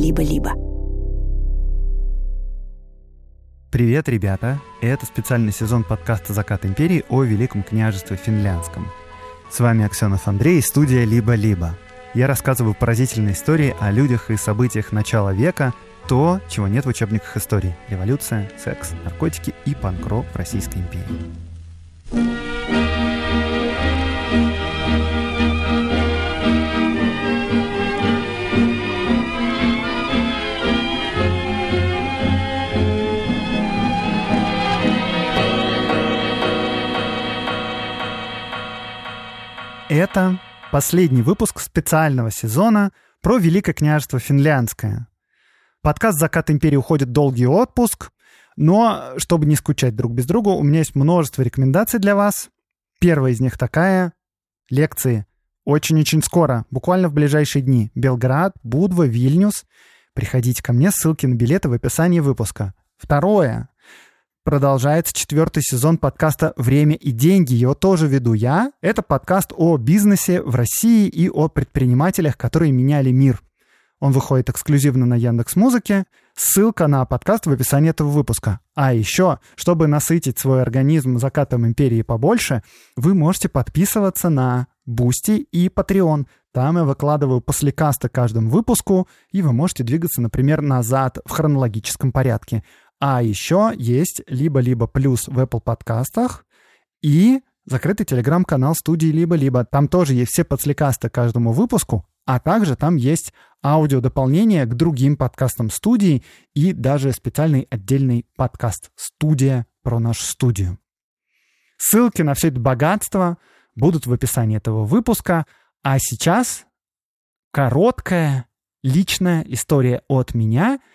«Либо-либо». Привет, ребята! Это специальный сезон подкаста «Закат империи» о Великом княжестве Финляндском. С вами Аксенов Андрей, студия «Либо-либо». Я рассказываю поразительные истории о людях и событиях начала века, то, чего нет в учебниках истории – революция, секс, наркотики и панкрок в Российской империи. Это последний выпуск специального сезона про Великое княжество Финляндское. Подкаст «Закат империи» уходит в долгий отпуск, но, чтобы не скучать друг без друга, у меня есть множество рекомендаций для вас. Первая из них такая — лекции. Очень-очень скоро, буквально в ближайшие дни. Белград, Будва, Вильнюс. Приходите ко мне, ссылки на билеты в описании выпуска. Второе продолжается четвертый сезон подкаста «Время и деньги». Его тоже веду я. Это подкаст о бизнесе в России и о предпринимателях, которые меняли мир. Он выходит эксклюзивно на Яндекс Музыке. Ссылка на подкаст в описании этого выпуска. А еще, чтобы насытить свой организм закатом империи побольше, вы можете подписываться на Boosty и Patreon. Там я выкладываю послекасты каждому выпуску, и вы можете двигаться, например, назад в хронологическом порядке. А еще есть либо-либо плюс в Apple подкастах и закрытый телеграм-канал студии либо-либо. Там тоже есть все послекасты каждому выпуску, а также там есть аудиодополнение к другим подкастам студии и даже специальный отдельный подкаст «Студия» про нашу студию. Ссылки на все это богатство будут в описании этого выпуска. А сейчас короткая личная история от меня —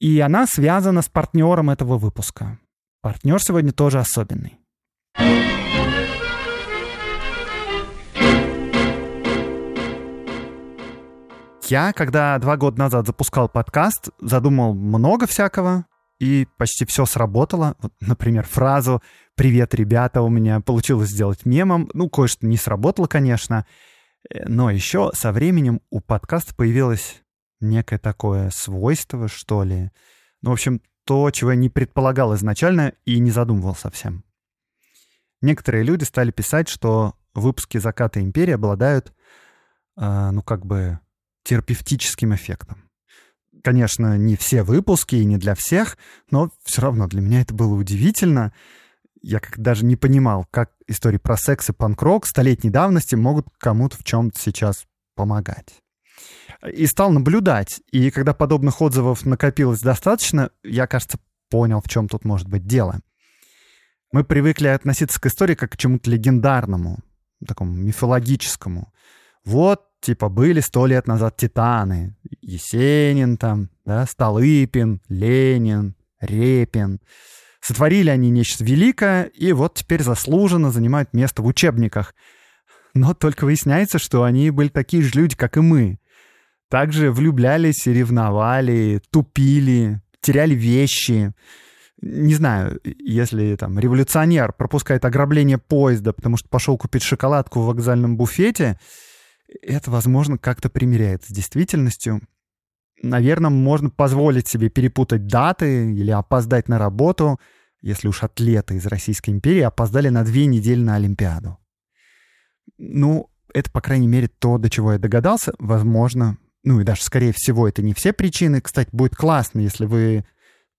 и она связана с партнером этого выпуска. Партнер сегодня тоже особенный. Я, когда два года назад запускал подкаст, задумал много всякого, и почти все сработало. Вот, например, фразу «Привет, ребята» у меня получилось сделать мемом. Ну, кое-что не сработало, конечно. Э, но еще со временем у подкаста появилась некое такое свойство, что ли. Ну, в общем, то, чего я не предполагал изначально и не задумывал совсем. Некоторые люди стали писать, что выпуски «Заката империи» обладают, э, ну, как бы, терапевтическим эффектом. Конечно, не все выпуски и не для всех, но все равно для меня это было удивительно. Я как даже не понимал, как истории про секс и панк-рок столетней давности могут кому-то в чем-то сейчас помогать и стал наблюдать. И когда подобных отзывов накопилось достаточно, я, кажется, понял, в чем тут может быть дело. Мы привыкли относиться к истории как к чему-то легендарному, такому мифологическому. Вот, типа, были сто лет назад титаны. Есенин там, да, Столыпин, Ленин, Репин. Сотворили они нечто великое, и вот теперь заслуженно занимают место в учебниках. Но только выясняется, что они были такие же люди, как и мы. Также влюблялись, ревновали, тупили, теряли вещи. Не знаю, если там революционер пропускает ограбление поезда, потому что пошел купить шоколадку в вокзальном буфете, это, возможно, как-то примеряет с действительностью. Наверное, можно позволить себе перепутать даты или опоздать на работу, если уж атлеты из Российской империи опоздали на две недели на Олимпиаду. Ну, это, по крайней мере, то, до чего я догадался. Возможно, ну и даже, скорее всего, это не все причины. Кстати, будет классно, если вы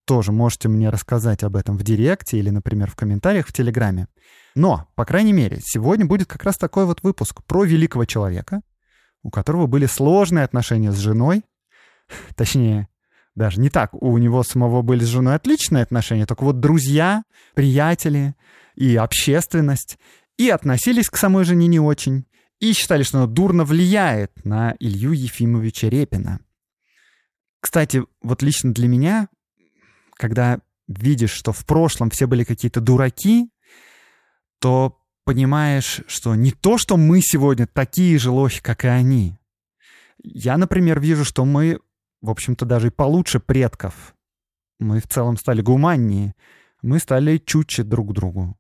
тоже можете мне рассказать об этом в директе или, например, в комментариях в Телеграме. Но, по крайней мере, сегодня будет как раз такой вот выпуск про великого человека, у которого были сложные отношения с женой. Точнее, даже не так. У него самого были с женой отличные отношения, только вот друзья, приятели и общественность и относились к самой жене не очень и считали, что оно дурно влияет на Илью Ефимовича Репина. Кстати, вот лично для меня, когда видишь, что в прошлом все были какие-то дураки, то понимаешь, что не то, что мы сегодня такие же лохи, как и они. Я, например, вижу, что мы, в общем-то, даже и получше предков. Мы в целом стали гуманнее. Мы стали чутче друг другу.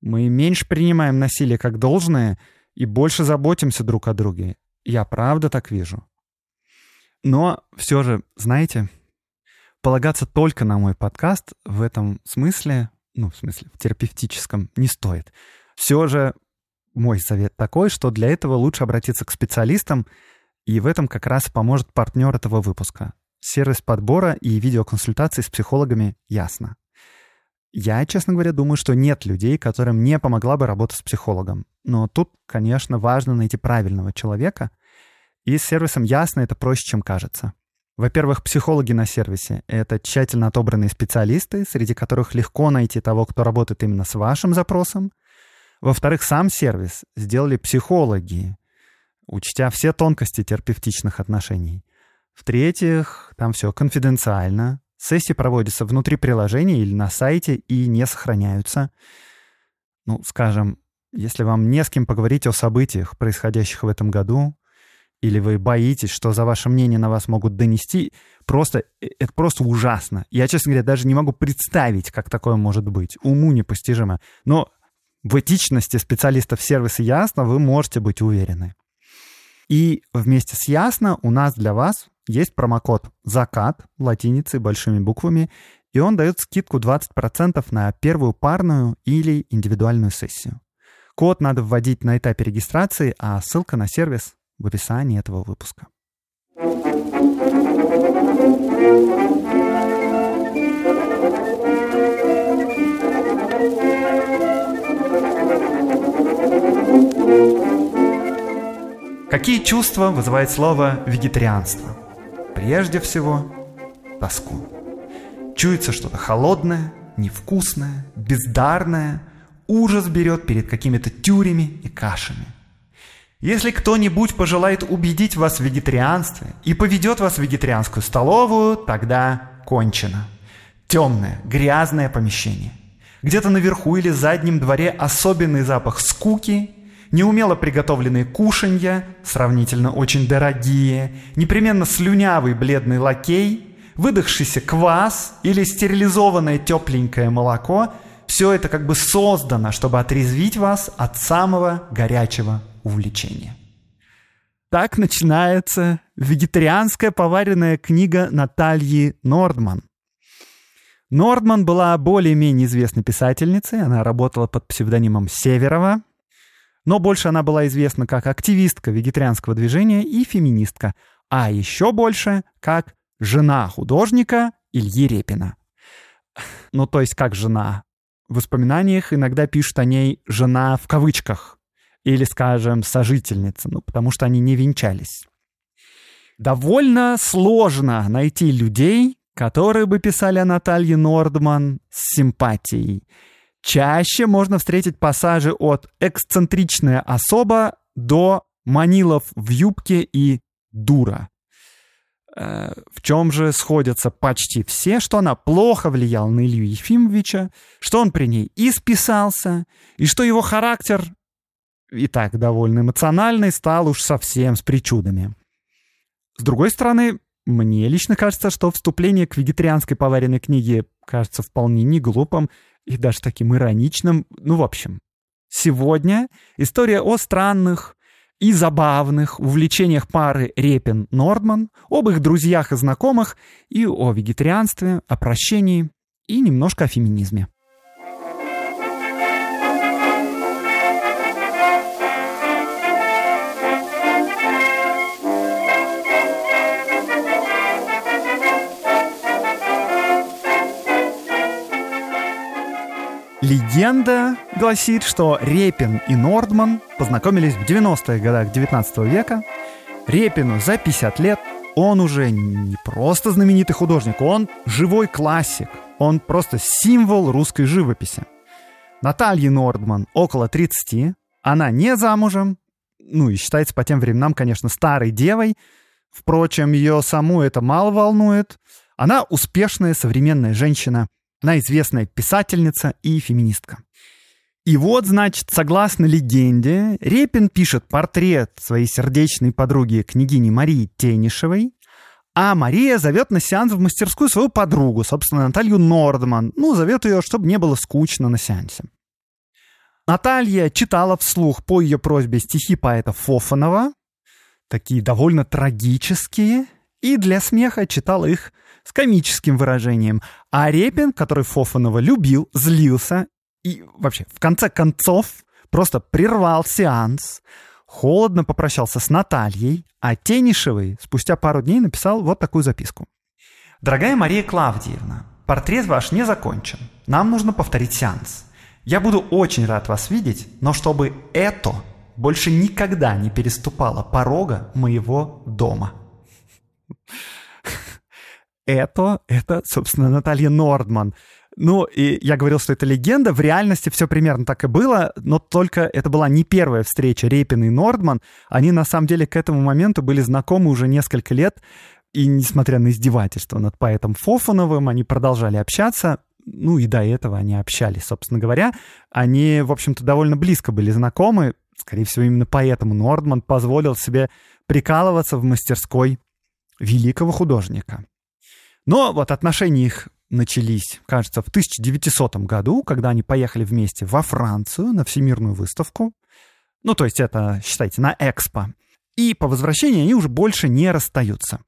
Мы меньше принимаем насилие как должное и больше заботимся друг о друге. Я правда так вижу. Но все же, знаете, полагаться только на мой подкаст в этом смысле, ну, в смысле, в терапевтическом, не стоит. Все же мой совет такой, что для этого лучше обратиться к специалистам, и в этом как раз поможет партнер этого выпуска. Сервис подбора и видеоконсультаций с психологами ясно. Я, честно говоря, думаю, что нет людей, которым не помогла бы работа с психологом. Но тут, конечно, важно найти правильного человека. И с сервисом ясно это проще, чем кажется. Во-первых, психологи на сервисе — это тщательно отобранные специалисты, среди которых легко найти того, кто работает именно с вашим запросом. Во-вторых, сам сервис сделали психологи, учтя все тонкости терапевтичных отношений. В-третьих, там все конфиденциально, Сессии проводятся внутри приложения или на сайте и не сохраняются. Ну, скажем, если вам не с кем поговорить о событиях, происходящих в этом году, или вы боитесь, что за ваше мнение на вас могут донести, просто, э, это просто ужасно. Я, честно говоря, даже не могу представить, как такое может быть. Уму непостижимо. Но в этичности специалистов сервиса Ясно вы можете быть уверены. И вместе с Ясно у нас для вас есть промокод «Закат» латиницей большими буквами, и он дает скидку 20% на первую парную или индивидуальную сессию. Код надо вводить на этапе регистрации, а ссылка на сервис в описании этого выпуска. Какие чувства вызывает слово «вегетарианство»? Прежде всего, тоску. Чуется что-то холодное, невкусное, бездарное, ужас берет перед какими-то тюрями и кашами. Если кто-нибудь пожелает убедить вас в вегетарианстве и поведет вас в вегетарианскую столовую, тогда кончено. Темное, грязное помещение. Где-то наверху или заднем дворе особенный запах скуки неумело приготовленные кушанья, сравнительно очень дорогие, непременно слюнявый бледный лакей, выдохшийся квас или стерилизованное тепленькое молоко – все это как бы создано, чтобы отрезвить вас от самого горячего увлечения. Так начинается вегетарианская поваренная книга Натальи Нордман. Нордман была более-менее известной писательницей, она работала под псевдонимом Северова, но больше она была известна как активистка вегетарианского движения и феминистка, а еще больше как жена художника Ильи Репина. Ну, то есть как жена. В воспоминаниях иногда пишут о ней «жена» в кавычках. Или, скажем, «сожительница», ну, потому что они не венчались. Довольно сложно найти людей, которые бы писали о Наталье Нордман с симпатией. Чаще можно встретить пассажи от «эксцентричная особа» до «манилов в юбке» и «дура». Э, в чем же сходятся почти все, что она плохо влияла на Илью Ефимовича, что он при ней исписался, и что его характер, и так довольно эмоциональный, стал уж совсем с причудами. С другой стороны, мне лично кажется, что вступление к вегетарианской поваренной книге кажется вполне не глупым и даже таким ироничным. Ну, в общем, сегодня история о странных и забавных увлечениях пары Репин-Нордман, об их друзьях и знакомых, и о вегетарианстве, о прощении и немножко о феминизме. Легенда гласит, что Репин и Нордман познакомились в 90-х годах 19 века. Репину за 50 лет. Он уже не просто знаменитый художник, он живой классик. Он просто символ русской живописи. Наталье Нордман около 30. Она не замужем. Ну и считается по тем временам, конечно, старой девой. Впрочем, ее саму это мало волнует. Она успешная современная женщина – она известная писательница и феминистка. И вот, значит, согласно легенде, Репин пишет портрет своей сердечной подруги княгини Марии Тенишевой, а Мария зовет на сеанс в мастерскую свою подругу, собственно, Наталью Нордман. Ну, зовет ее, чтобы не было скучно на сеансе. Наталья читала вслух по ее просьбе стихи поэта Фофанова, такие довольно трагические, и для смеха читал их с комическим выражением. А Репин, который Фофанова любил, злился и вообще в конце концов просто прервал сеанс, холодно попрощался с Натальей, а Тенишевой спустя пару дней написал вот такую записку. «Дорогая Мария Клавдиевна, портрет ваш не закончен. Нам нужно повторить сеанс. Я буду очень рад вас видеть, но чтобы это больше никогда не переступало порога моего дома». Это, это, собственно, Наталья Нордман. Ну, и я говорил, что это легенда. В реальности все примерно так и было, но только это была не первая встреча Репина и Нордман. Они, на самом деле, к этому моменту были знакомы уже несколько лет. И несмотря на издевательство над поэтом Фофановым, они продолжали общаться. Ну и до этого они общались, собственно говоря. Они, в общем-то, довольно близко были знакомы. Скорее всего, именно поэтому Нордман позволил себе прикалываться в мастерской великого художника. Но вот отношения их начались, кажется, в 1900 году, когда они поехали вместе во Францию на всемирную выставку. Ну, то есть это, считайте, на Экспо. И по возвращении они уже больше не расстаются.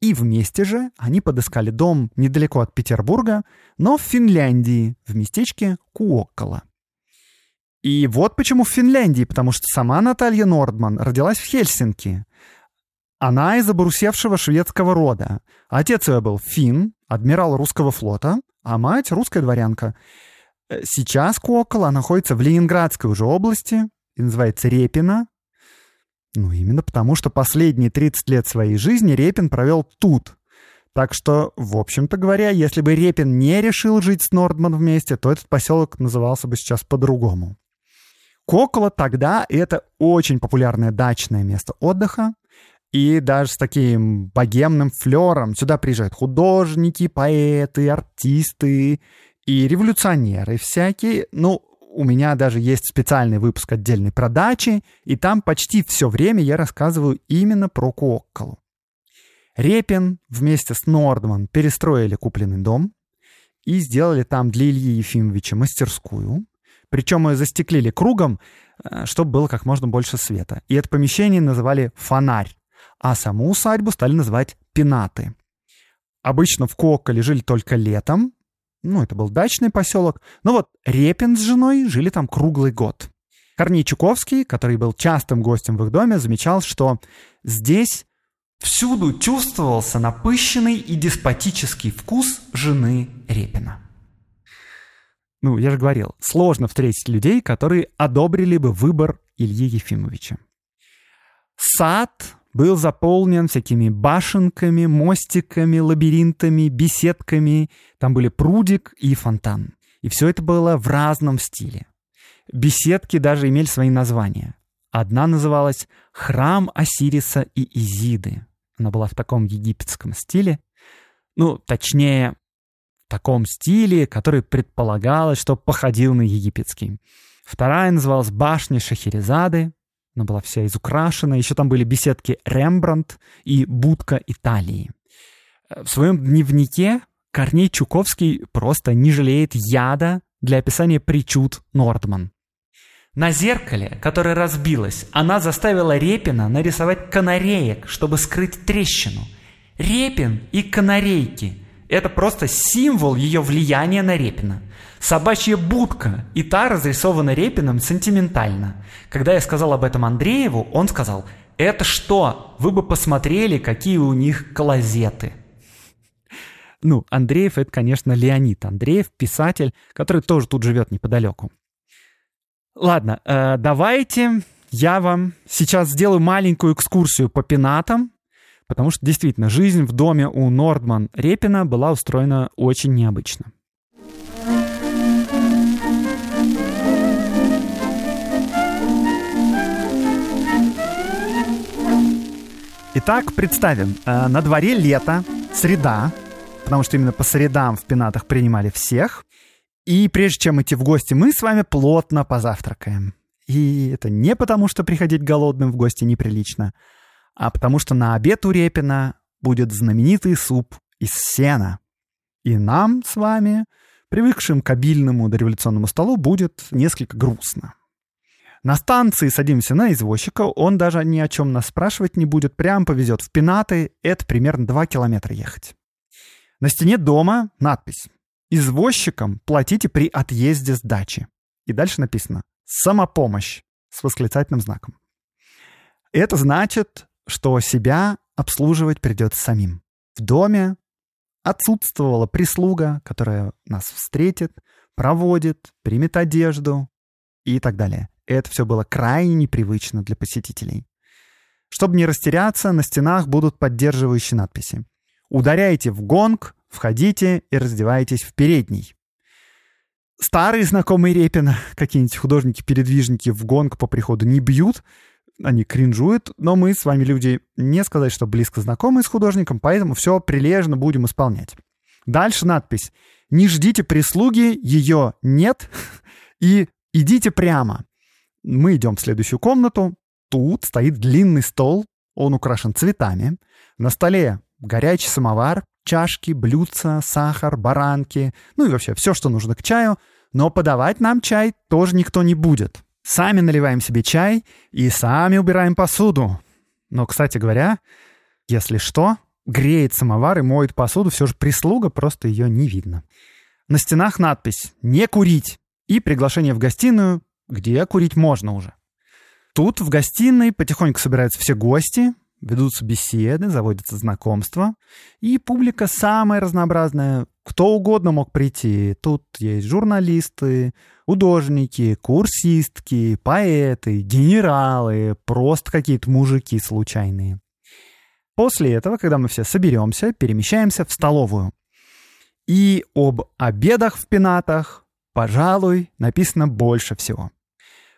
И вместе же они подыскали дом недалеко от Петербурга, но в Финляндии, в местечке Куоккола. И вот почему в Финляндии, потому что сама Наталья Нордман родилась в Хельсинки. Она из обрусевшего шведского рода. Отец ее был фин, адмирал русского флота, а мать русская дворянка. Э, сейчас Куокола находится в Ленинградской уже области и называется Репина. Ну, именно потому, что последние 30 лет своей жизни Репин провел тут. Так что, в общем-то говоря, если бы Репин не решил жить с Нордман вместе, то этот поселок назывался бы сейчас по-другому. Кокола тогда это очень популярное дачное место отдыха. И даже с таким богемным флером сюда приезжают художники, поэты, артисты и революционеры всякие. Ну, у меня даже есть специальный выпуск отдельной про дачи, и там почти все время я рассказываю именно про Куокколу. Репин вместе с Нордман перестроили купленный дом и сделали там для Ильи Ефимовича мастерскую. Причем ее застеклили кругом, э, чтобы было как можно больше света. И это помещение называли «фонарь» а саму усадьбу стали называть Пенаты. Обычно в Коколе жили только летом, ну, это был дачный поселок, но вот Репин с женой жили там круглый год. Корней Чуковский, который был частым гостем в их доме, замечал, что здесь всюду чувствовался напыщенный и деспотический вкус жены Репина. Ну, я же говорил, сложно встретить людей, которые одобрили бы выбор Ильи Ефимовича. Сад был заполнен всякими башенками, мостиками, лабиринтами, беседками. Там были прудик и фонтан. И все это было в разном стиле. Беседки даже имели свои названия. Одна называлась «Храм Осириса и Изиды». Она была в таком египетском стиле. Ну, точнее, в таком стиле, который предполагалось, что походил на египетский. Вторая называлась «Башня Шахерезады», она была вся изукрашена. Еще там были беседки Рембрандт и будка Италии. В своем дневнике Корней Чуковский просто не жалеет яда для описания причуд Нордман. На зеркале, которое разбилось, она заставила Репина нарисовать канареек, чтобы скрыть трещину. Репин и канарейки – это просто символ ее влияния на Репина – Собачья будка, и та разрисована Репиным сентиментально. Когда я сказал об этом Андрееву, он сказал, это что? Вы бы посмотрели, какие у них клозеты. Ну, Андреев — это, конечно, Леонид Андреев, писатель, который тоже тут живет неподалеку. Ладно, э, давайте я вам сейчас сделаю маленькую экскурсию по пенатам, потому что действительно жизнь в доме у Нордман Репина была устроена очень необычно. Итак, представим, э, на дворе лето, среда, потому что именно по средам в пенатах принимали всех. И прежде чем идти в гости, мы с вами плотно позавтракаем. И это не потому, что приходить голодным в гости неприлично, а потому что на обед у Репина будет знаменитый суп из сена. И нам с вами, привыкшим к обильному дореволюционному столу, будет несколько грустно. На станции садимся на извозчика, он даже ни о чем нас спрашивать не будет, прям повезет в Пенаты, это примерно 2 километра ехать. На стене дома надпись «Извозчикам платите при отъезде с дачи». И дальше написано «Самопомощь» с восклицательным знаком. Это значит, что себя обслуживать придется самим. В доме отсутствовала прислуга, которая нас встретит, проводит, примет одежду и так далее. Это все было крайне непривычно для посетителей. Чтобы не растеряться, на стенах будут поддерживающие надписи. Ударяйте в гонг, входите и раздевайтесь в передний. Старые знакомые Репина, какие-нибудь художники-передвижники в гонг по приходу не бьют, они кринжуют, но мы с вами люди не сказать, что близко знакомы с художником, поэтому все прилежно будем исполнять. Дальше надпись «Не ждите прислуги, ее нет» и «Идите прямо». Мы идем в следующую комнату. Тут стоит длинный стол, он украшен цветами. На столе горячий самовар, чашки, блюдца, сахар, баранки, ну и вообще все, что нужно к чаю. Но подавать нам чай тоже никто не будет. Сами наливаем себе чай и сами убираем посуду. Но, кстати говоря, если что, греет самовар и моет посуду все же прислуга, просто ее не видно. На стенах надпись «Не курить» и приглашение в гостиную, где курить можно уже. Тут в гостиной потихоньку собираются все гости, ведутся беседы, заводятся знакомства, и публика самая разнообразная. Кто угодно мог прийти. Тут есть журналисты, художники, курсистки, поэты, генералы, просто какие-то мужики случайные. После этого, когда мы все соберемся, перемещаемся в столовую. И об обедах в пенатах, пожалуй, написано больше всего.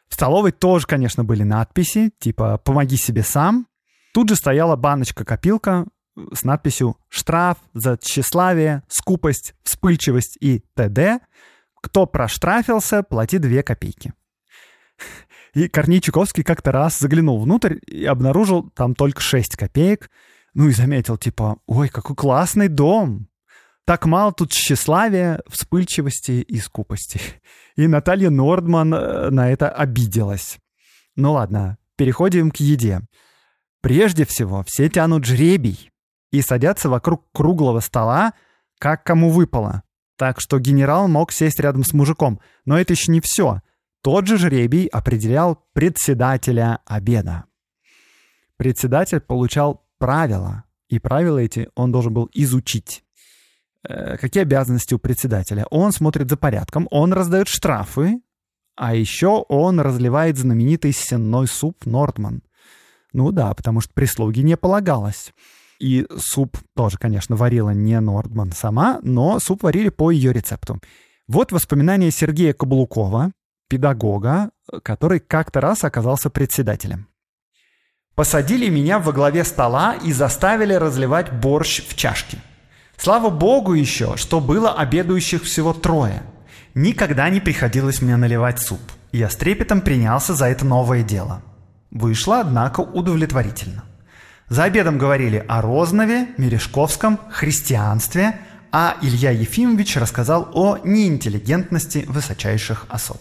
В столовой тоже, конечно, были надписи, типа «помоги себе сам», Тут же стояла баночка-копилка с надписью «Штраф за тщеславие, скупость, вспыльчивость и т.д. Кто проштрафился, плати 2 копейки». И Корней Чуковский как-то раз заглянул внутрь и обнаружил там только 6 копеек. Ну и заметил, типа, ой, какой классный дом. Так мало тут тщеславия, вспыльчивости и скупости. И Наталья Нордман э, на это обиделась. Ну ладно, переходим к еде. Прежде всего, все тянут жребий и садятся вокруг круглого стола, как кому выпало. Так что генерал мог сесть рядом с мужиком. Но это еще не все. Тот же жребий определял председателя обеда. Председатель получал правила, и правила эти он должен был изучить. Э, какие обязанности у председателя? Он смотрит за порядком, он раздает штрафы, а еще он разливает знаменитый сенной суп Нордман. Ну да, потому что прислуги не полагалось. И суп тоже, конечно, варила не Нордман сама, но суп варили по ее рецепту. Вот воспоминания Сергея Каблукова, педагога, который как-то раз оказался председателем. Посадили меня во главе стола и заставили разливать борщ в чашки. Слава богу еще, что было обедающих всего трое. Никогда не приходилось мне наливать суп. Я с трепетом принялся за это новое дело. Вышло, однако, удовлетворительно. За обедом говорили о Рознове, Мережковском, христианстве, а Илья Ефимович рассказал о неинтеллигентности высочайших особ.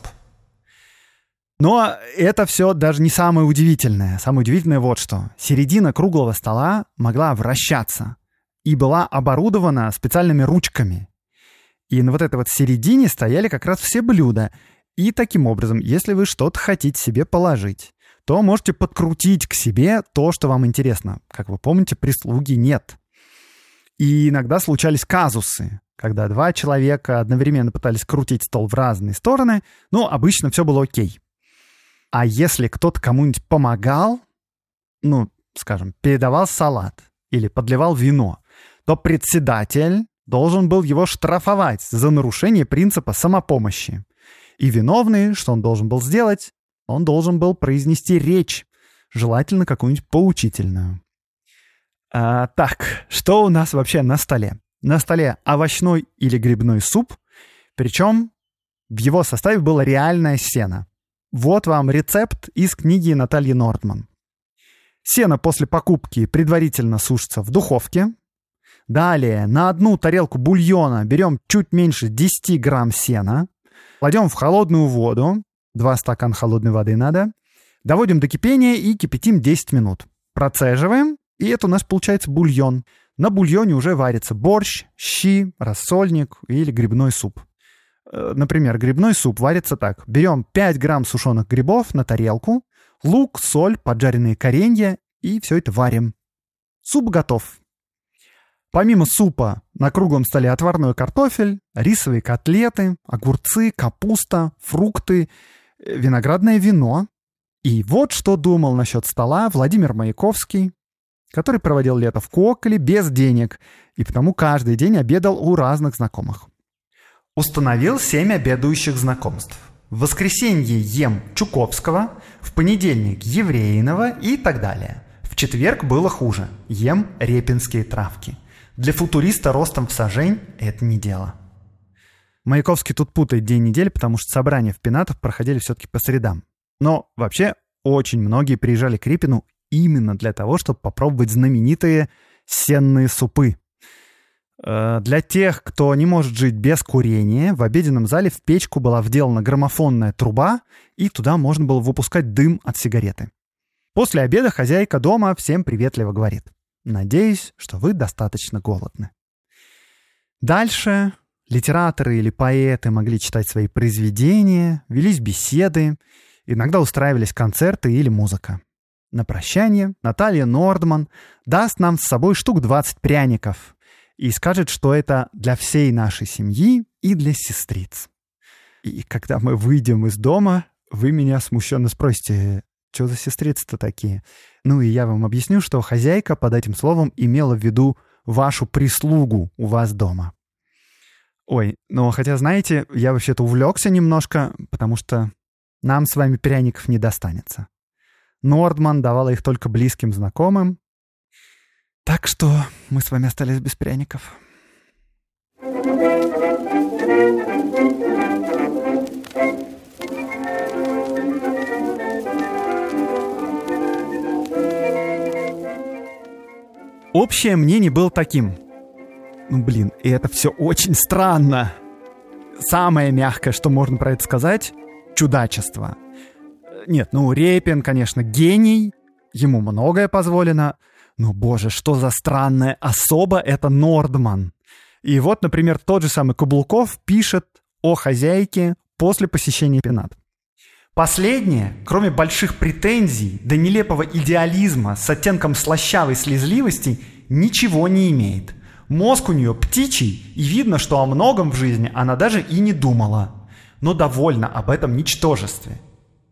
Но это все даже не самое удивительное. Самое удивительное вот что. Середина круглого стола могла вращаться и была оборудована специальными ручками. И на вот этой вот середине стояли как раз все блюда. И таким образом, если вы что-то хотите себе положить, то можете подкрутить к себе то, что вам интересно. Как вы помните, прислуги нет. И иногда случались казусы, когда два человека одновременно пытались крутить стол в разные стороны, но обычно все было окей. А если кто-то кому-нибудь помогал, ну, скажем, передавал салат или подливал вино, то председатель должен был его штрафовать за нарушение принципа самопомощи. И виновный, что он должен был сделать, он должен был произнести речь, желательно какую-нибудь поучительную. А, так, что у нас вообще на столе? На столе овощной или грибной суп, причем в его составе было реальное сено. Вот вам рецепт из книги Натальи Нортман. Сено после покупки предварительно сушится в духовке. Далее на одну тарелку бульона берем чуть меньше 10 грамм сена, кладем в холодную воду, Два стакана холодной воды надо. Доводим до кипения и кипятим 10 минут. Процеживаем, и это у нас получается бульон. На бульоне уже варится борщ, щи, рассольник или грибной суп. Э, например, грибной суп варится так. Берем 5 грамм сушеных грибов на тарелку, лук, соль, поджаренные коренья и все это варим. Суп готов. Помимо супа на круглом столе отварной картофель, рисовые котлеты, огурцы, капуста, фрукты, виноградное вино. И вот что думал насчет стола Владимир Маяковский, который проводил лето в Коколе без денег и потому каждый день обедал у разных знакомых. Установил семь обедающих знакомств. В воскресенье ем Чуковского, в понедельник Евреинова и так далее. В четверг было хуже. Ем репинские травки. Для футуриста ростом в сажень это не дело. Маяковский тут путает день недели, потому что собрания в Пенатов проходили все-таки по средам. Но вообще очень многие приезжали к Репину именно для того, чтобы попробовать знаменитые сенные супы. Э, для тех, кто не может жить без курения, в обеденном зале в печку была вделана граммофонная труба, и туда можно было выпускать дым от сигареты. После обеда хозяйка дома всем приветливо говорит. «Надеюсь, что вы достаточно голодны». Дальше литераторы или поэты могли читать свои произведения, велись беседы, иногда устраивались концерты или музыка. На прощание Наталья Нордман даст нам с собой штук 20 пряников и скажет, что это для всей нашей семьи и для сестриц. И когда мы выйдем из дома, вы меня смущенно спросите, что за сестрицы-то такие? Ну и я вам объясню, что хозяйка под этим словом имела в виду вашу прислугу у вас дома. Ой, ну хотя, знаете, я вообще-то увлекся немножко, потому что нам с вами пряников не достанется. Нордман давала их только близким знакомым. Так что мы с вами остались без пряников. Общее мнение было таким. Ну, блин, и это все очень странно. Самое мягкое, что можно про это сказать — чудачество. Нет, ну, Репин, конечно, гений, ему многое позволено, но, боже, что за странная особа это Нордман. И вот, например, тот же самый Каблуков пишет о хозяйке после посещения Пенат. Последнее, кроме больших претензий до нелепого идеализма с оттенком слащавой слезливости, ничего не имеет. Мозг у нее птичий, и видно, что о многом в жизни она даже и не думала. Но довольна об этом ничтожестве.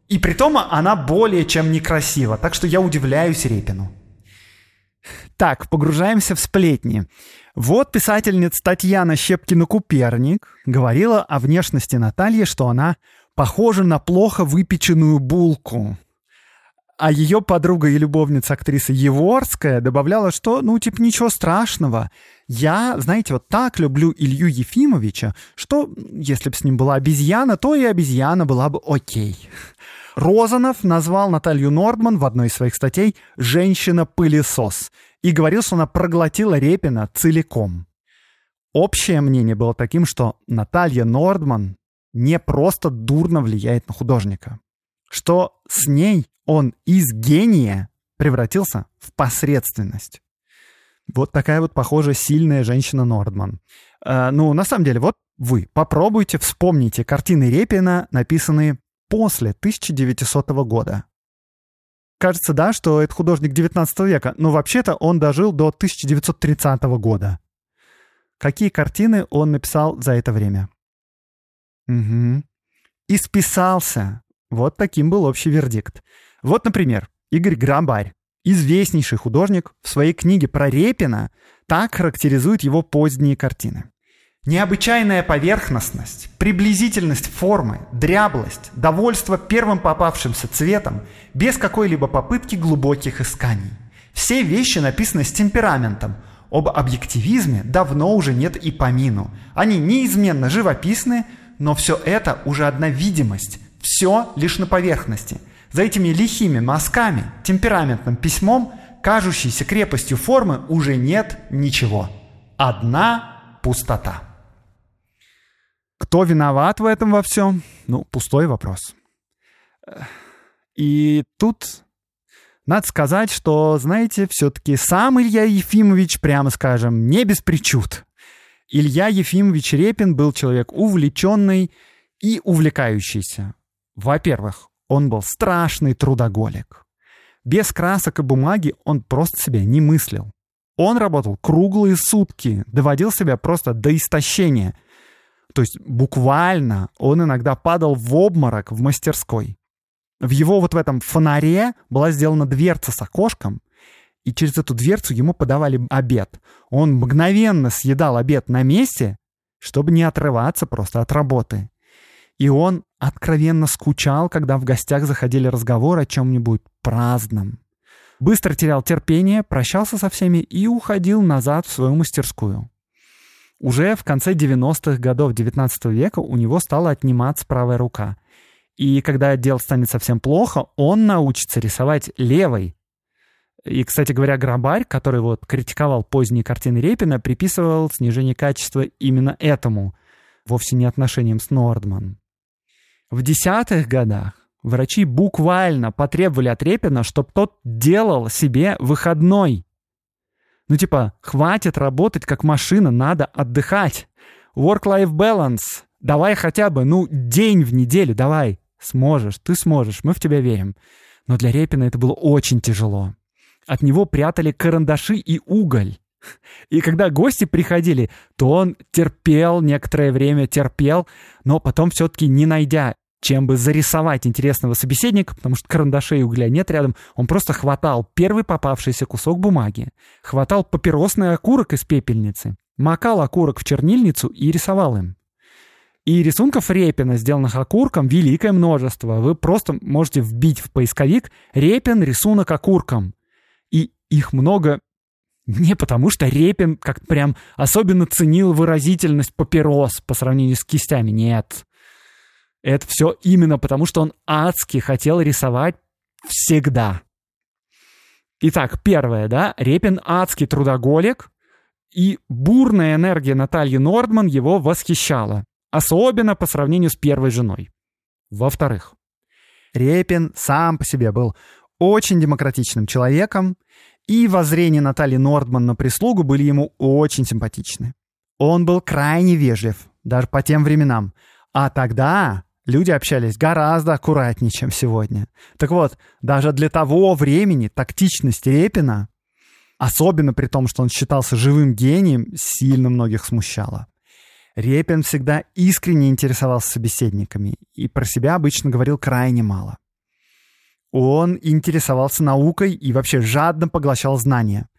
И при том она более чем некрасива, так что я удивляюсь Репину. Так, погружаемся в сплетни. Вот писательница Татьяна Щепкина-Куперник говорила о внешности Натальи, что она похожа на плохо выпеченную булку. А ее подруга и любовница актриса Еворская добавляла, что, ну, типа, ничего страшного. Я, знаете, вот так люблю Илью Ефимовича, что, если бы с ним была обезьяна, то и обезьяна была бы окей. Розанов назвал Наталью Нордман в одной из своих статей «женщина-пылесос» и говорил, что она проглотила Репина целиком. Общее мнение было таким, что Наталья Нордман не просто дурно влияет на художника, что с ней он из гения превратился в посредственность. Вот такая вот, похоже, сильная женщина Нордман. Э, ну, на самом деле, вот вы попробуйте вспомните картины Репина, написанные после 1900 года. Кажется, да, что это художник 19 века, но вообще-то он дожил до 1930 года. Какие картины он написал за это время? Угу. И списался. Вот таким был общий вердикт. Вот, например, Игорь Грабарь, известнейший художник, в своей книге про Репина так характеризует его поздние картины. Необычайная поверхностность, приблизительность формы, дряблость, довольство первым попавшимся цветом, без какой-либо попытки глубоких исканий. Все вещи написаны с темпераментом. Об объективизме давно уже нет и помину. Они неизменно живописны, но все это уже одна видимость. Все лишь на поверхности. За этими лихими мазками, темпераментным письмом, кажущейся крепостью формы уже нет ничего. Одна пустота. Кто виноват в этом во всем? Ну, пустой вопрос. И тут надо сказать, что, знаете, все-таки сам Илья Ефимович, прямо скажем, не без причуд. Илья Ефимович Репин был человек увлеченный и увлекающийся. Во-первых, он был страшный трудоголик. Без красок и бумаги он просто себя не мыслил. Он работал круглые сутки, доводил себя просто до истощения. То есть буквально он иногда падал в обморок в мастерской. В его вот в этом фонаре была сделана дверца с окошком, и через эту дверцу ему подавали обед. Он мгновенно съедал обед на месте, чтобы не отрываться просто от работы. И он откровенно скучал, когда в гостях заходили разговоры о чем-нибудь праздном. Быстро терял терпение, прощался со всеми и уходил назад в свою мастерскую. Уже в конце 90-х годов 19 века у него стала отниматься правая рука. И когда дело станет совсем плохо, он научится рисовать левой. И, кстати говоря, Грабарь, который вот критиковал поздние картины Репина, приписывал снижение качества именно этому, вовсе не отношениям с Нордман. В десятых годах врачи буквально потребовали от Репина, чтобы тот делал себе выходной. Ну типа, хватит работать как машина, надо отдыхать. Work-life balance. Давай хотя бы, ну, день в неделю, давай. Сможешь, ты сможешь, мы в тебя верим. Но для Репина это было очень тяжело. От него прятали карандаши и уголь. И когда гости приходили, то он терпел некоторое время, терпел, но потом все-таки не найдя чем бы зарисовать интересного собеседника, потому что карандашей и угля нет рядом, он просто хватал первый попавшийся кусок бумаги, хватал папиросный окурок из пепельницы, макал окурок в чернильницу и рисовал им. И рисунков Репина, сделанных окурком, великое множество. Вы просто можете вбить в поисковик «Репин рисунок окурком». И их много не потому, что Репин как прям особенно ценил выразительность папирос по сравнению с кистями. Нет. Это все именно потому, что он адски хотел рисовать всегда. Итак, первое, да, Репин адский трудоголик, и бурная энергия Натальи Нордман его восхищала, особенно по сравнению с первой женой. Во-вторых, Репин сам по себе был очень демократичным человеком, и воззрения Натальи Нордман на прислугу были ему очень симпатичны. Он был крайне вежлив, даже по тем временам. А тогда Люди общались гораздо аккуратнее, чем сегодня. Так вот, даже для того времени тактичность Репина, особенно при том, что он считался живым гением, сильно многих смущала. Репин всегда искренне интересовался собеседниками и про себя обычно говорил крайне мало. Он интересовался наукой и вообще жадно поглощал знания.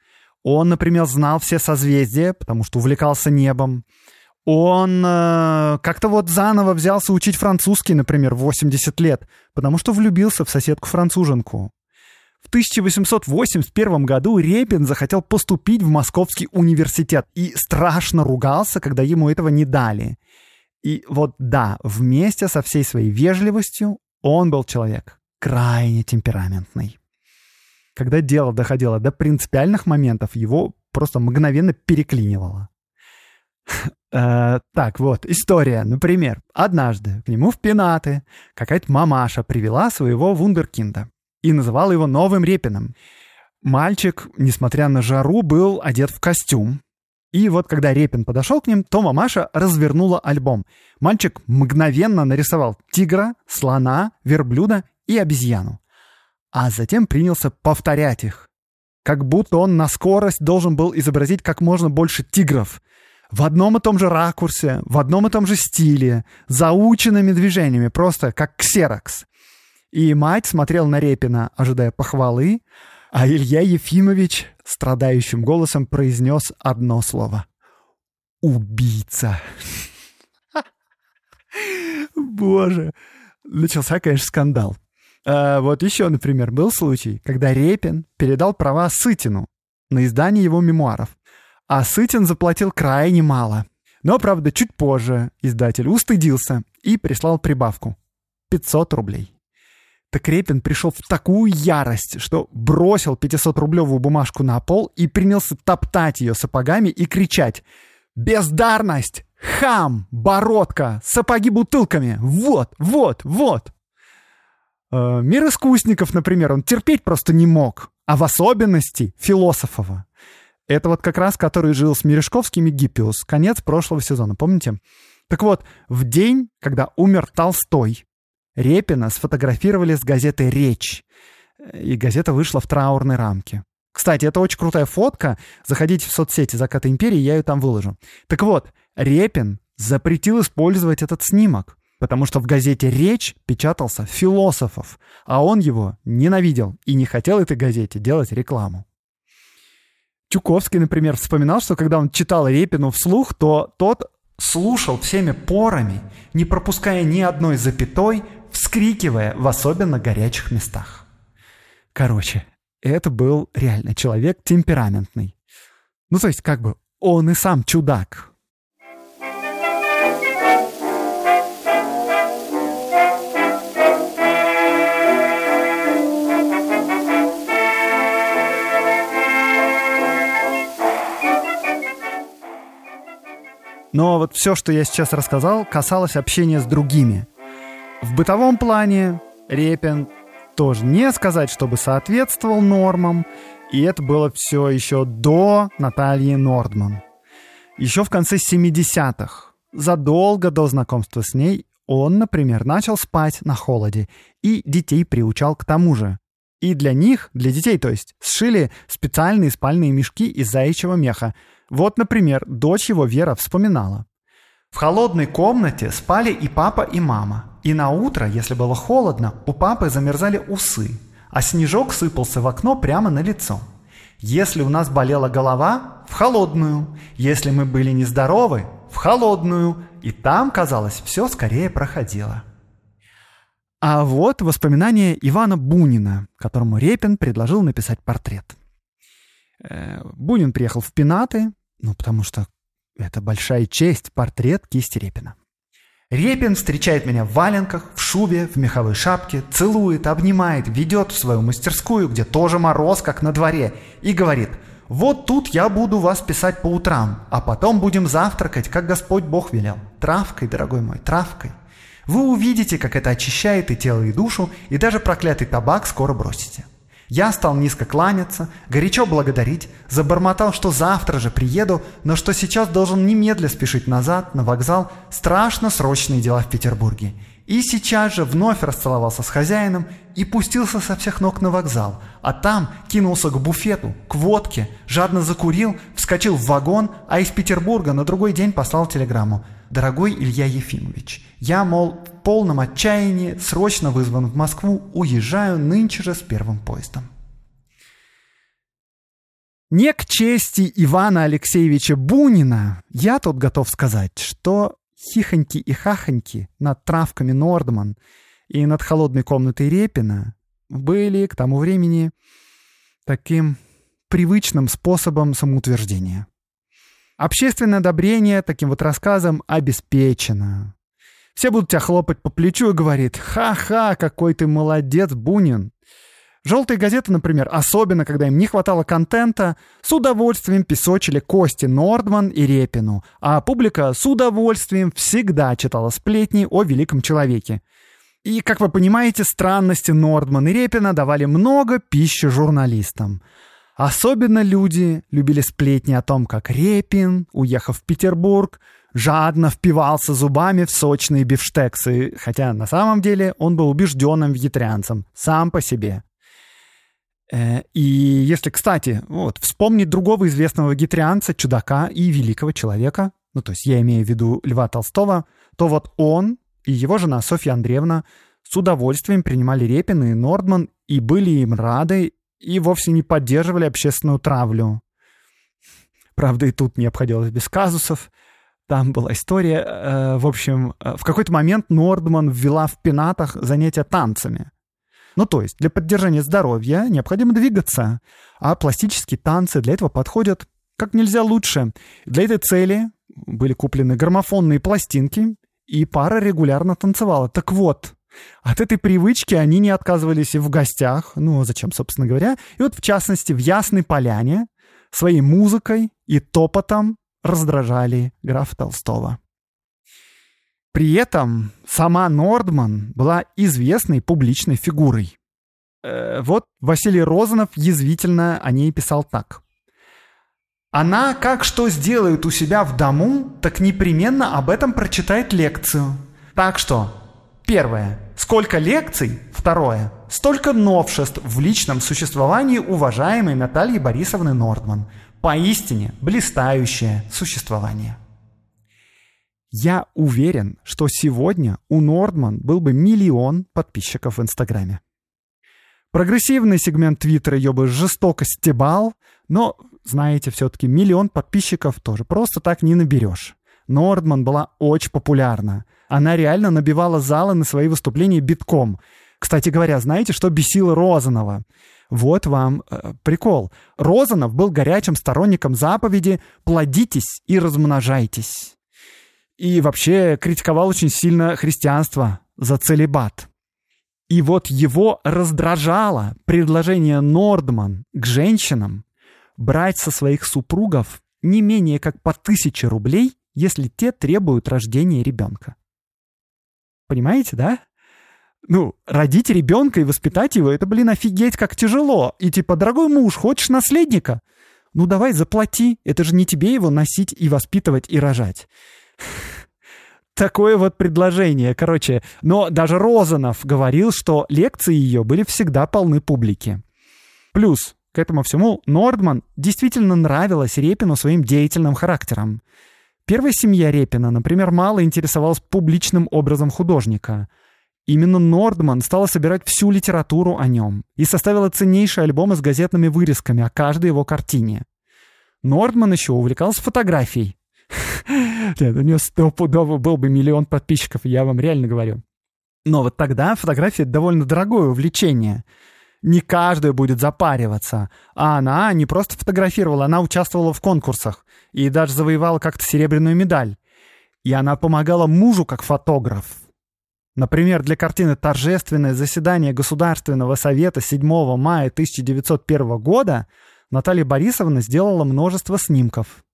Он, например, знал все созвездия, потому что увлекался небом он э, как-то вот заново взялся учить французский, например, в 80 лет, потому что влюбился в соседку-француженку. В 1881 году Репин захотел поступить в Московский университет и страшно ругался, когда ему этого не дали. И вот да, вместе со всей своей вежливостью он был человек крайне темпераментный. Когда дело доходило до принципиальных моментов, его просто мгновенно переклинивало. Э, так, вот, история. Например, однажды к нему в пенаты какая-то мамаша привела своего вундеркинда и называла его новым Репином. Мальчик, несмотря на жару, был одет в костюм. И вот когда Репин подошел к ним, то мамаша развернула альбом. Мальчик мгновенно нарисовал тигра, слона, верблюда и обезьяну. А затем принялся повторять их. Как будто он на скорость должен был изобразить как можно больше тигров — в одном и том же ракурсе, в одном и том же стиле, заученными движениями, просто как ксерокс. И мать смотрел на Репина, ожидая похвалы, а Илья Ефимович страдающим голосом произнес одно слово. «Убийца». Боже. Начался, конечно, скандал. А вот еще, например, был случай, когда Репин передал права Сытину на издание его мемуаров. А Сытин заплатил крайне мало. Но, правда, чуть позже издатель устыдился и прислал прибавку. 500 рублей. Так Репин пришел в такую ярость, что бросил 500-рублевую бумажку на пол и принялся топтать ее сапогами и кричать «Бездарность! Хам! Бородка! Сапоги бутылками! Вот, вот, вот!» Э, мир искусников, например, он терпеть просто не мог, а в особенности философова. Это вот как раз, который жил с Мережковским и Гиппиус, конец прошлого сезона, помните? Так вот, в день, когда умер Толстой, Репина сфотографировали с газеты «Речь», и газета вышла в траурной рамке. Кстати, это очень крутая фотка. Заходите в соцсети «Заката империи», я ее там выложу. Так вот, Репин запретил использовать этот снимок потому что в газете «Речь» печатался философов, а он его ненавидел и не хотел этой газете делать рекламу. Чуковский, например, вспоминал, что когда он читал Репину вслух, то тот слушал всеми порами, не пропуская ни одной запятой, вскрикивая в особенно горячих местах. Короче, это был реально человек темпераментный. Ну, то есть, как бы, он и сам чудак, Но вот все, что я сейчас рассказал, касалось общения с другими. В бытовом плане Репин тоже не сказать, чтобы соответствовал нормам, и это было все еще до Натальи Нордман. Еще в конце 70-х, задолго до знакомства с ней, он, например, начал спать на холоде и детей приучал к тому же. И для них, для детей, то есть, сшили специальные спальные мешки из заячьего меха – вот, например, дочь его Вера вспоминала. В холодной комнате спали и папа, и мама. И на утро, если было холодно, у папы замерзали усы, а снежок сыпался в окно прямо на лицо. Если у нас болела голова – в холодную. Если мы были нездоровы – в холодную. И там, казалось, все скорее проходило. А вот воспоминания Ивана Бунина, которому Репин предложил написать портрет. Э, Бунин приехал в Пенаты, ну, потому что это большая честь, портрет кисти Репина. Репин встречает меня в валенках, в шубе, в меховой шапке, целует, обнимает, ведет в свою мастерскую, где тоже мороз, как на дворе, и говорит «Вот тут я буду вас писать по утрам, а потом будем завтракать, как Господь Бог велел. Травкой, дорогой мой, травкой. Вы увидите, как это очищает и тело, и душу, и даже проклятый табак скоро бросите». Я стал низко кланяться, горячо благодарить, забормотал, что завтра же приеду, но что сейчас должен немедля спешить назад, на вокзал, страшно срочные дела в Петербурге. И сейчас же вновь расцеловался с хозяином и пустился со всех ног на вокзал, а там кинулся к буфету, к водке, жадно закурил, вскочил в вагон, а из Петербурга на другой день послал телеграмму. «Дорогой Илья Ефимович, я, мол, полном отчаянии, срочно вызван в Москву, уезжаю нынче же с первым поездом». Не к чести Ивана Алексеевича Бунина я тут готов сказать, что хихоньки и хахоньки над травками Нордман и над холодной комнатой Репина были к тому времени таким привычным способом самоутверждения. Общественное одобрение таким вот рассказом обеспечено. Все будут тебя хлопать по плечу и говорить «Ха-ха, какой ты молодец, Бунин!» Желтые газеты, например, особенно когда им не хватало контента, с удовольствием песочили Кости Нордман и Репину, а публика с удовольствием всегда читала сплетни о великом человеке. И, как вы понимаете, странности Нордман и Репина давали много пищи журналистам. Особенно люди любили сплетни о том, как Репин, уехав в Петербург, жадно впивался зубами в сочные бифштексы, хотя на самом деле он был убежденным вегетарианцем, сам по себе. Э, и если, кстати, вот, вспомнить другого известного вегетарианца, чудака и великого человека, ну, то есть я имею в виду Льва Толстого, то вот он и его жена Софья Андреевна с удовольствием принимали Репина и Нордман и были им рады и вовсе не поддерживали общественную травлю. Правда, и тут не обходилось без казусов. Там была история, э, в общем, э, в какой-то момент Нордман ввела в пенатах занятия танцами. Ну, то есть для поддержания здоровья необходимо двигаться, а пластические танцы для этого подходят как нельзя лучше. Для этой цели были куплены граммофонные пластинки, и пара регулярно танцевала. Так вот, от этой привычки они не отказывались и в гостях, ну, а зачем, собственно говоря. И вот, в частности, в Ясной Поляне своей музыкой и топотом раздражали графа Толстого. При этом сама Нордман была известной публичной фигурой. Э, вот Василий Розанов язвительно о ней писал так. Она как что сделает у себя в дому, так непременно об этом прочитает лекцию. Так что, первое, сколько лекций, второе, столько новшеств в личном существовании уважаемой Натальи Борисовны Нордман. Поистине блистающее существование. Я уверен, что сегодня у Нордман был бы миллион подписчиков в Инстаграме. Прогрессивный сегмент Твиттера ее бы жестоко стебал, но, знаете, все-таки миллион подписчиков тоже просто так не наберешь. Нордман была очень популярна. Она реально набивала залы на свои выступления битком. Кстати говоря, знаете, что бесило Розанова? Вот вам э, прикол. Розанов был горячим сторонником заповеди «плодитесь и размножайтесь». И вообще критиковал очень сильно христианство за целебат. И вот его раздражало предложение Нордман к женщинам брать со своих супругов не менее как по тысяче рублей, если те требуют рождения ребенка. Понимаете, да? Ну, родить ребенка и воспитать его, это, блин, офигеть как тяжело. И типа, дорогой муж, хочешь наследника? Ну давай заплати, это же не тебе его носить и воспитывать и рожать такое вот предложение. Короче, но даже Розанов говорил, что лекции ее были всегда полны публики. Плюс к этому всему Нордман действительно нравилась Репину своим деятельным характером. Первая семья Репина, например, мало интересовалась публичным образом художника. Именно Нордман стала собирать всю литературу о нем и составила ценнейшие альбомы с газетными вырезками о каждой его картине. Нордман еще увлекался фотографией, нет, у нее стопудово был бы миллион подписчиков, я вам реально говорю. Но вот тогда фотография довольно дорогое увлечение. Не каждый будет запариваться. А она не просто фотографировала, она участвовала в конкурсах. И даже завоевала как-то серебряную медаль. И она помогала мужу как фотограф. Например, для картины «Торжественное заседание Государственного совета 7 мая 1901 года» Наталья Борисовна сделала множество снимков.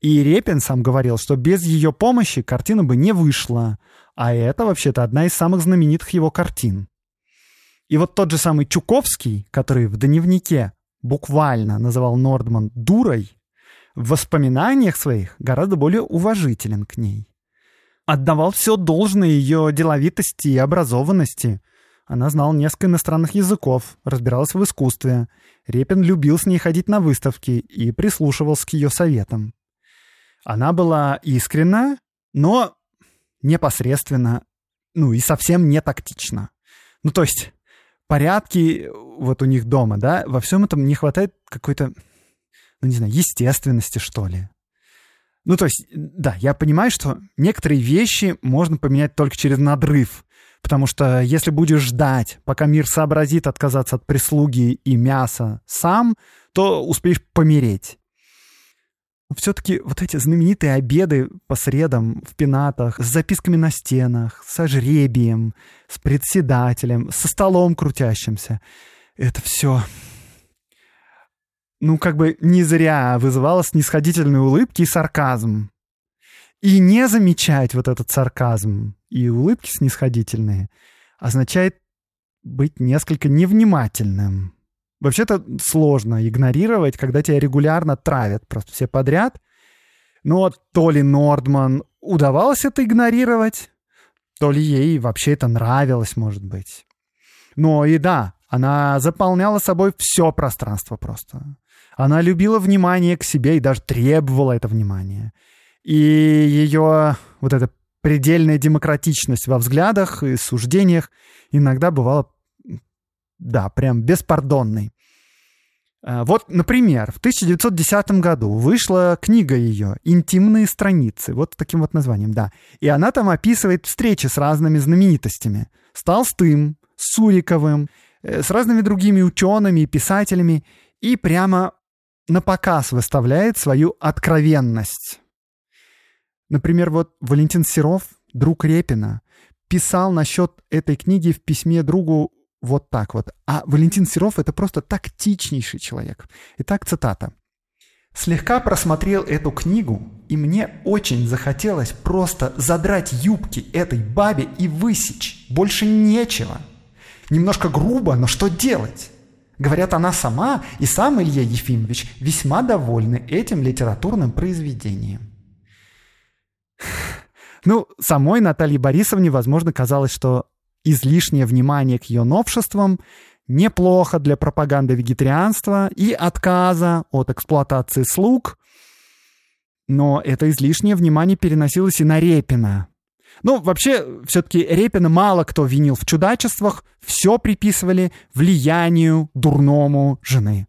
И Репин сам говорил, что без ее помощи картина бы не вышла. А это вообще-то одна из самых знаменитых его картин. И вот тот же самый Чуковский, который в дневнике буквально называл Нордман «дурой», в воспоминаниях своих гораздо более уважителен к ней. Отдавал все должное ее деловитости и образованности. Она знала несколько иностранных языков, разбиралась в искусстве. Репин любил с ней ходить на выставки и прислушивался к ее советам. Она была искренна, но непосредственно, ну и совсем не тактична. Ну, то есть порядки вот у них дома, да, во всем этом не хватает какой-то, ну, не знаю, естественности, что ли. Ну, то есть, да, я понимаю, что некоторые вещи можно поменять только через надрыв, потому что если будешь ждать, пока мир сообразит отказаться от прислуги и мяса сам, то успеешь помереть. Все-таки вот эти знаменитые обеды по средам в пенатах, с записками на стенах, со жребием, с председателем, со столом крутящимся, это все, ну, как бы не зря вызывало снисходительные улыбки и сарказм. И не замечать вот этот сарказм и улыбки снисходительные означает быть несколько невнимательным. Вообще-то сложно игнорировать, когда тебя регулярно травят просто все подряд. Но то ли Нордман удавалось это игнорировать, то ли ей вообще это нравилось, может быть. Но и да, она заполняла собой все пространство просто. Она любила внимание к себе и даже требовала это внимание. И ее вот эта предельная демократичность во взглядах и суждениях иногда бывала да, прям беспардонный. А, вот, например, в 1910 году вышла книга ее «Интимные страницы», вот таким вот названием, да. И она там описывает встречи с разными знаменитостями. С Толстым, с Суриковым, э, с разными другими учеными и писателями. И прямо на показ выставляет свою откровенность. Например, вот Валентин Серов, друг Репина, писал насчет этой книги в письме другу вот так вот. А Валентин Серов — это просто тактичнейший человек. Итак, цитата. Слегка просмотрел эту книгу, и мне очень захотелось просто задрать юбки этой бабе и высечь. Больше нечего. Немножко грубо, но что делать? Говорят, она сама и сам Илья Ефимович весьма довольны этим литературным произведением. Ну, самой Наталье Борисовне, возможно, казалось, что излишнее внимание к ее новшествам неплохо для пропаганды вегетарианства и отказа от эксплуатации слуг. Но это излишнее внимание переносилось и на Репина. Ну, вообще, все-таки Репина мало кто винил в чудачествах, все приписывали влиянию дурному жены.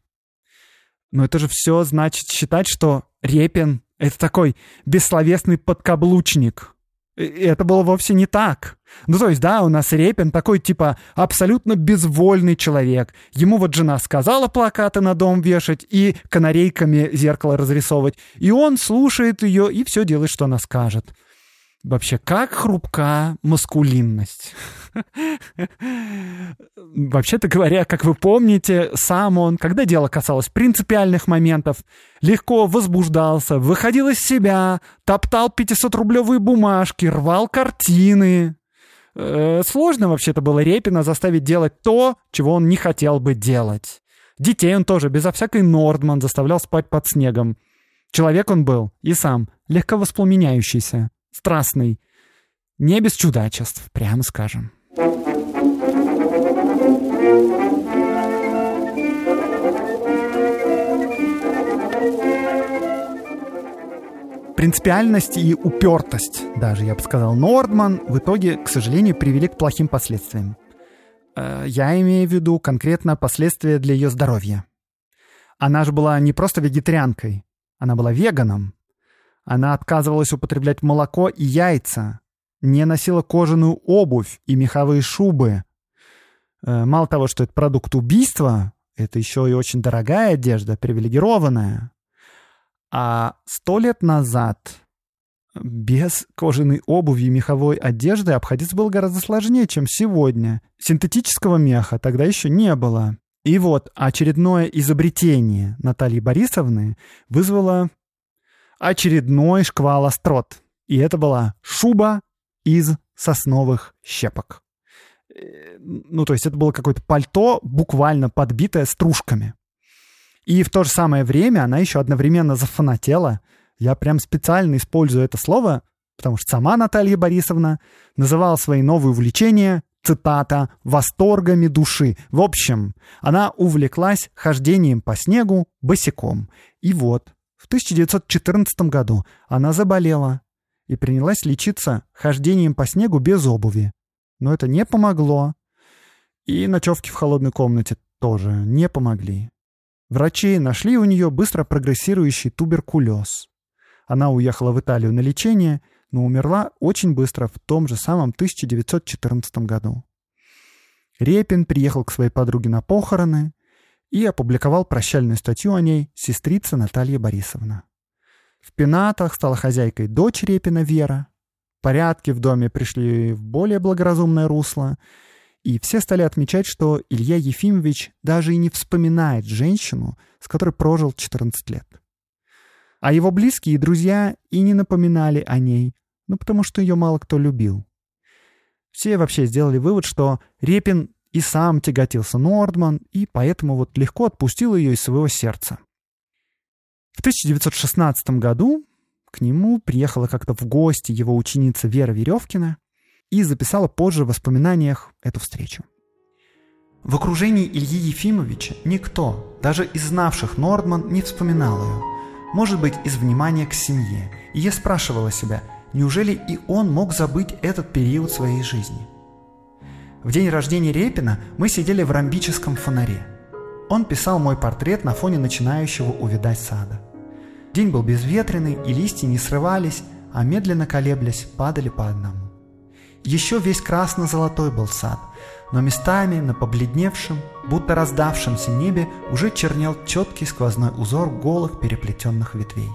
Но это же все значит считать, что Репин — это такой бессловесный подкаблучник, это было вовсе не так. Ну, то есть, да, у нас Репин такой, типа, абсолютно безвольный человек. Ему вот жена сказала плакаты на дом вешать и канарейками зеркало разрисовывать. И он слушает ее и все делает, что она скажет. Вообще, как хрупка маскулинность. Вообще-то говоря, как вы помните, сам он, когда дело касалось принципиальных моментов, легко возбуждался, выходил из себя, топтал 500-рублевые бумажки, рвал картины. Э, сложно вообще-то было Репина заставить делать то, чего он не хотел бы делать. Детей он тоже безо всякой Нордман заставлял спать под снегом. Человек он был и сам, легко воспламеняющийся страстный. Не без чудачеств, прямо скажем. Принципиальность и упертость, даже я бы сказал, Нордман в итоге, к сожалению, привели к плохим последствиям. Э, я имею в виду конкретно последствия для ее здоровья. Она же была не просто вегетарианкой, она была веганом. Она отказывалась употреблять молоко и яйца, не носила кожаную обувь и меховые шубы. Э, мало того, что это продукт убийства, это еще и очень дорогая одежда, привилегированная. А сто лет назад без кожаной обуви и меховой одежды обходиться было гораздо сложнее, чем сегодня. Синтетического меха тогда еще не было. И вот очередное изобретение Натальи Борисовны вызвало очередной шквал острот. И это была шуба из сосновых щепок. Э, ну, то есть это было какое-то пальто, буквально подбитое стружками. И в то же самое время она еще одновременно зафанатела. Я прям специально использую это слово, потому что сама Наталья Борисовна называла свои новые увлечения, цитата, «восторгами души». В общем, она увлеклась хождением по снегу босиком. И вот, в 1914 году она заболела и принялась лечиться хождением по снегу без обуви. Но это не помогло. И ночевки в холодной комнате тоже не помогли. Врачи нашли у нее быстро прогрессирующий туберкулез. Она уехала в Италию на лечение, но умерла очень быстро в том же самом 1914 году. Репин приехал к своей подруге на похороны и опубликовал прощальную статью о ней сестрица Наталья Борисовна. В пенатах стала хозяйкой дочь Репина Вера. Порядки в доме пришли в более благоразумное русло, и все стали отмечать, что Илья Ефимович даже и не вспоминает женщину, с которой прожил 14 лет. А его близкие и друзья и не напоминали о ней, ну потому что ее мало кто любил. Все вообще сделали вывод, что Репин и сам тяготился Нордман, и поэтому вот легко отпустил ее из своего сердца. В 1916 году к нему приехала как-то в гости его ученица Вера Веревкина и записала позже в воспоминаниях эту встречу. В окружении Ильи Ефимовича никто, даже из знавших Нордман, не вспоминал ее. Может быть, из внимания к семье. И я спрашивала себя, неужели и он мог забыть этот период своей жизни? В день рождения Репина мы сидели в ромбическом фонаре. Он писал мой портрет на фоне начинающего увядать сада. День был безветренный, и листья не срывались, а медленно колеблясь, падали по одному. Еще весь красно-золотой был сад, но местами на побледневшем, будто раздавшемся небе уже чернел четкий сквозной узор голых переплетенных ветвей.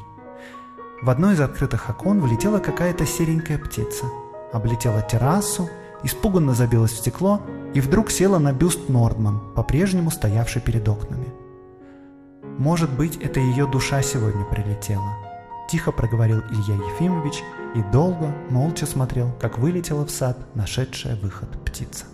В одно из открытых окон влетела какая-то серенькая птица, облетела террасу испуганно забилась в стекло и вдруг села на бюст Нордман, по-прежнему стоявший перед окнами. Может быть, это ее душа сегодня прилетела. Тихо проговорил Илья Ефимович и долго, молча смотрел, как вылетела в сад нашедшая выход птица.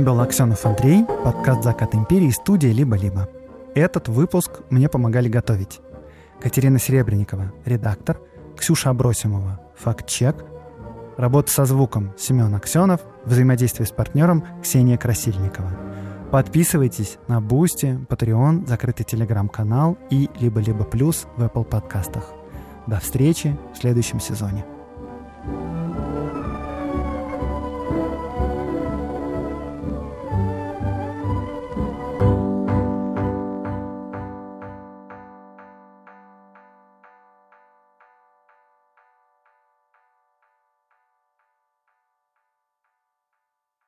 Вами был Аксенов Андрей, подкаст «Закат империи», студия «Либо-либо». Этот выпуск мне помогали готовить Катерина Серебренникова, редактор, Ксюша Абросимова, факт-чек, работа со звуком Семен Аксенов, взаимодействие с партнером Ксения Красильникова. Подписывайтесь на Boosty, Patreon, закрытый телеграм-канал и «Либо-либо плюс» в Apple подкастах. До встречи в следующем сезоне.